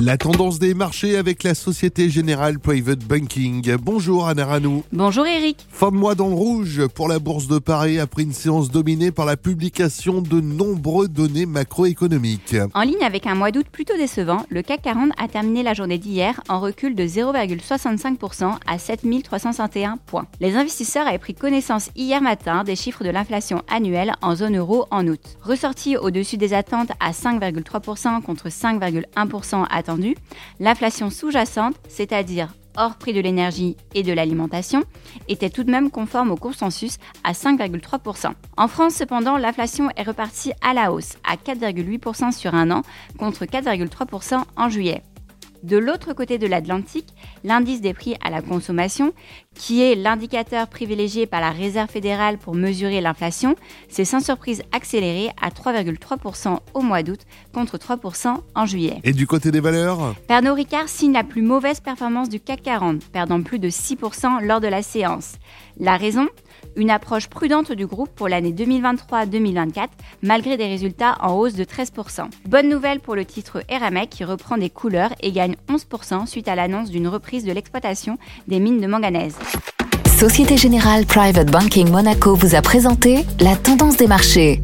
La tendance des marchés avec la Société Générale Private Banking. Bonjour Anna Ranou. Bonjour Eric. Fin de mois dans le rouge pour la Bourse de Paris après une séance dominée par la publication de nombreuses données macroéconomiques. En ligne avec un mois d'août plutôt décevant, le CAC 40 a terminé la journée d'hier en recul de 0,65% à 7361 points. Les investisseurs avaient pris connaissance hier matin des chiffres de l'inflation annuelle en zone euro en août. Ressorti au-dessus des attentes à 5,3% contre 5,1% à l'inflation sous-jacente, c'est-à-dire hors prix de l'énergie et de l'alimentation, était tout de même conforme au consensus à 5,3%. En France, cependant, l'inflation est repartie à la hausse, à 4,8% sur un an, contre 4,3% en juillet. De l'autre côté de l'Atlantique, l'indice des prix à la consommation, qui est l'indicateur privilégié par la Réserve fédérale pour mesurer l'inflation, s'est sans surprise accéléré à 3,3% au mois d'août contre 3% en juillet. Et du côté des valeurs? Pernod Ricard signe la plus mauvaise performance du CAC 40, perdant plus de 6% lors de la séance. La raison? Une approche prudente du groupe pour l'année 2023-2024, malgré des résultats en hausse de 13%. Bonne nouvelle pour le titre Eramet qui reprend des couleurs et gagne 11% suite à l'annonce d'une reprise de l'exploitation des mines de manganèse. Société Générale Private Banking Monaco vous a présenté la tendance des marchés.